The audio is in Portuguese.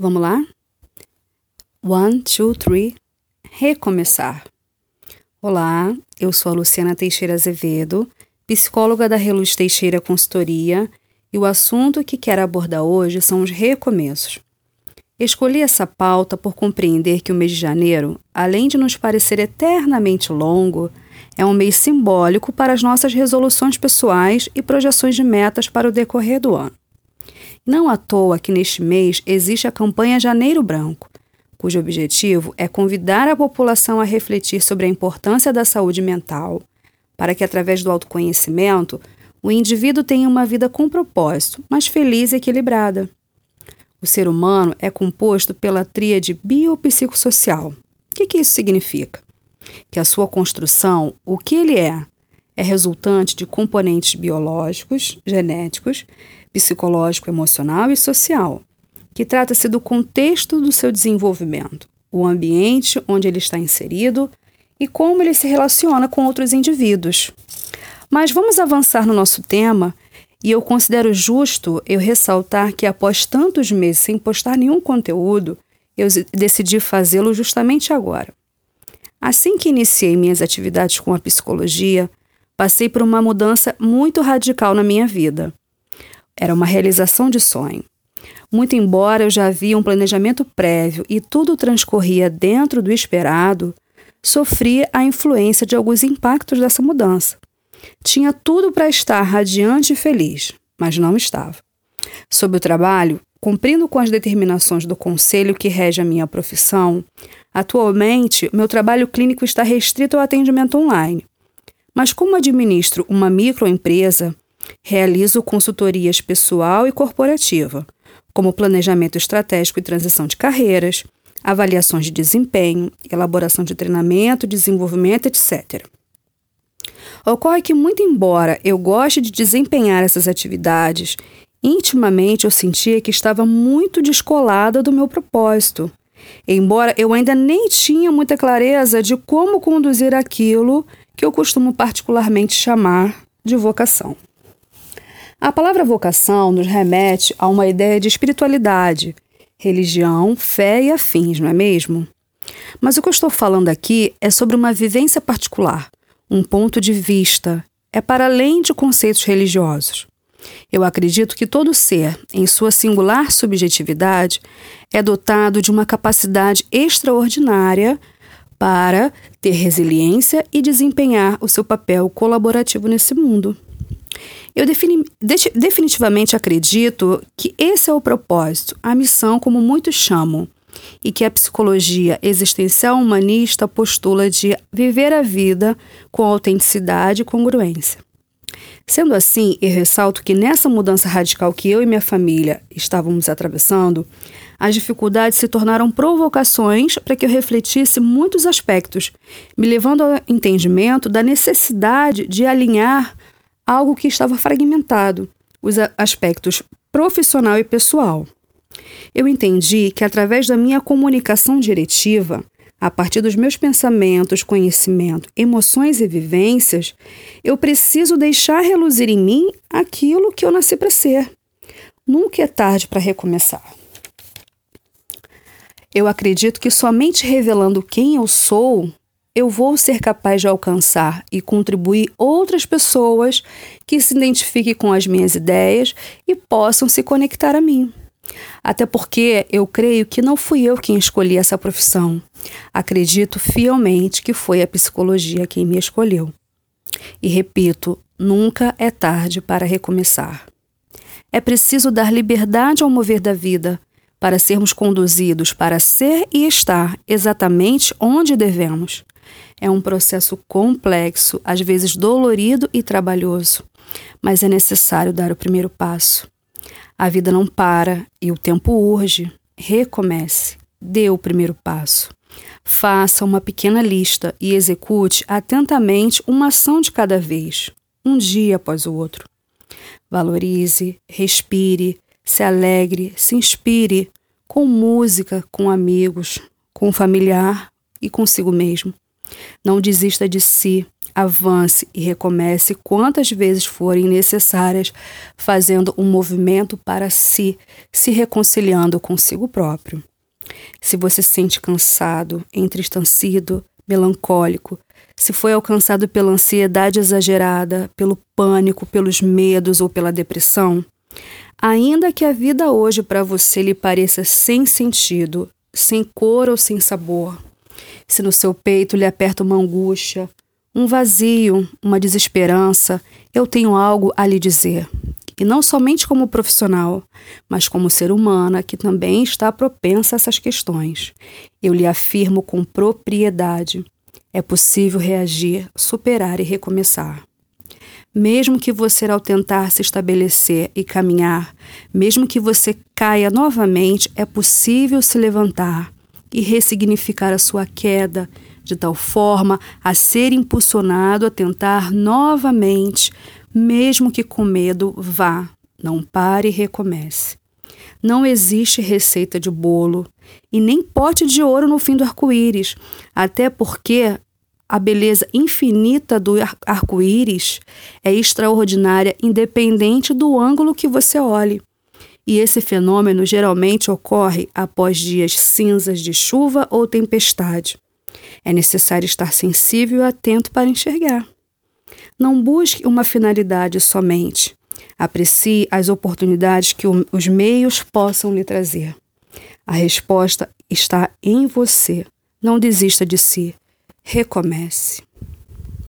Vamos lá? One, two, three. Recomeçar. Olá, eu sou a Luciana Teixeira Azevedo, psicóloga da Reluz Teixeira Consultoria, e o assunto que quero abordar hoje são os recomeços. Escolhi essa pauta por compreender que o mês de janeiro, além de nos parecer eternamente longo, é um mês simbólico para as nossas resoluções pessoais e projeções de metas para o decorrer do ano. Não à toa que neste mês existe a campanha Janeiro Branco, cujo objetivo é convidar a população a refletir sobre a importância da saúde mental, para que, através do autoconhecimento, o indivíduo tenha uma vida com propósito, mas feliz e equilibrada. O ser humano é composto pela tríade biopsicossocial. O que, que isso significa? Que a sua construção, o que ele é, é resultante de componentes biológicos, genéticos, psicológico, emocional e social, que trata-se do contexto do seu desenvolvimento, o ambiente onde ele está inserido e como ele se relaciona com outros indivíduos. Mas vamos avançar no nosso tema e eu considero justo eu ressaltar que após tantos meses sem postar nenhum conteúdo, eu decidi fazê-lo justamente agora. Assim que iniciei minhas atividades com a psicologia, passei por uma mudança muito radical na minha vida. Era uma realização de sonho. Muito embora eu já havia um planejamento prévio e tudo transcorria dentro do esperado, sofria a influência de alguns impactos dessa mudança. Tinha tudo para estar radiante e feliz, mas não estava. Sobre o trabalho, cumprindo com as determinações do conselho que rege a minha profissão, atualmente meu trabalho clínico está restrito ao atendimento online. Mas como administro uma microempresa, realizo consultorias pessoal e corporativa como planejamento estratégico e transição de carreiras, avaliações de desempenho, elaboração de treinamento, desenvolvimento, etc. Ocorre que, muito embora eu goste de desempenhar essas atividades, intimamente eu sentia que estava muito descolada do meu propósito, embora eu ainda nem tinha muita clareza de como conduzir aquilo que eu costumo particularmente chamar de vocação. A palavra vocação nos remete a uma ideia de espiritualidade, religião, fé e afins, não é mesmo? Mas o que eu estou falando aqui é sobre uma vivência particular, um ponto de vista, é para além de conceitos religiosos. Eu acredito que todo ser, em sua singular subjetividade, é dotado de uma capacidade extraordinária para ter resiliência e desempenhar o seu papel colaborativo nesse mundo. Eu defini, de, definitivamente acredito que esse é o propósito, a missão, como muitos chamam, e que a psicologia existencial humanista postula de viver a vida com autenticidade e congruência. Sendo assim, eu ressalto que nessa mudança radical que eu e minha família estávamos atravessando, as dificuldades se tornaram provocações para que eu refletisse muitos aspectos, me levando ao entendimento da necessidade de alinhar algo que estava fragmentado, os aspectos profissional e pessoal. Eu entendi que através da minha comunicação diretiva, a partir dos meus pensamentos, conhecimento, emoções e vivências, eu preciso deixar reluzir em mim aquilo que eu nasci para ser. Nunca é tarde para recomeçar. Eu acredito que somente revelando quem eu sou eu vou ser capaz de alcançar e contribuir outras pessoas que se identifiquem com as minhas ideias e possam se conectar a mim. Até porque eu creio que não fui eu quem escolhi essa profissão. Acredito fielmente que foi a psicologia quem me escolheu. E repito, nunca é tarde para recomeçar. É preciso dar liberdade ao mover da vida para sermos conduzidos para ser e estar exatamente onde devemos. É um processo complexo, às vezes dolorido e trabalhoso, mas é necessário dar o primeiro passo. A vida não para e o tempo urge. Recomece, dê o primeiro passo. Faça uma pequena lista e execute atentamente uma ação de cada vez, um dia após o outro. Valorize, respire, se alegre, se inspire com música, com amigos, com um familiar e consigo mesmo. Não desista de si, Avance e recomece quantas vezes forem necessárias, fazendo um movimento para si, se reconciliando consigo próprio. Se você se sente cansado, entristecido, melancólico, se foi alcançado pela ansiedade exagerada, pelo pânico, pelos medos ou pela depressão, ainda que a vida hoje para você lhe pareça sem sentido, sem cor ou sem sabor, se no seu peito lhe aperta uma angústia, um vazio, uma desesperança, eu tenho algo a lhe dizer. E não somente como profissional, mas como ser humana que também está propensa a essas questões. Eu lhe afirmo com propriedade: é possível reagir, superar e recomeçar. Mesmo que você, ao tentar se estabelecer e caminhar, mesmo que você caia novamente, é possível se levantar e ressignificar a sua queda de tal forma a ser impulsionado a tentar novamente, mesmo que com medo, vá, não pare e recomece. Não existe receita de bolo e nem pote de ouro no fim do arco-íris, até porque a beleza infinita do arco-íris é extraordinária, independente do ângulo que você olhe. E esse fenômeno geralmente ocorre após dias cinzas de chuva ou tempestade. É necessário estar sensível e atento para enxergar. Não busque uma finalidade somente. Aprecie as oportunidades que os meios possam lhe trazer. A resposta está em você. Não desista de si. Recomece.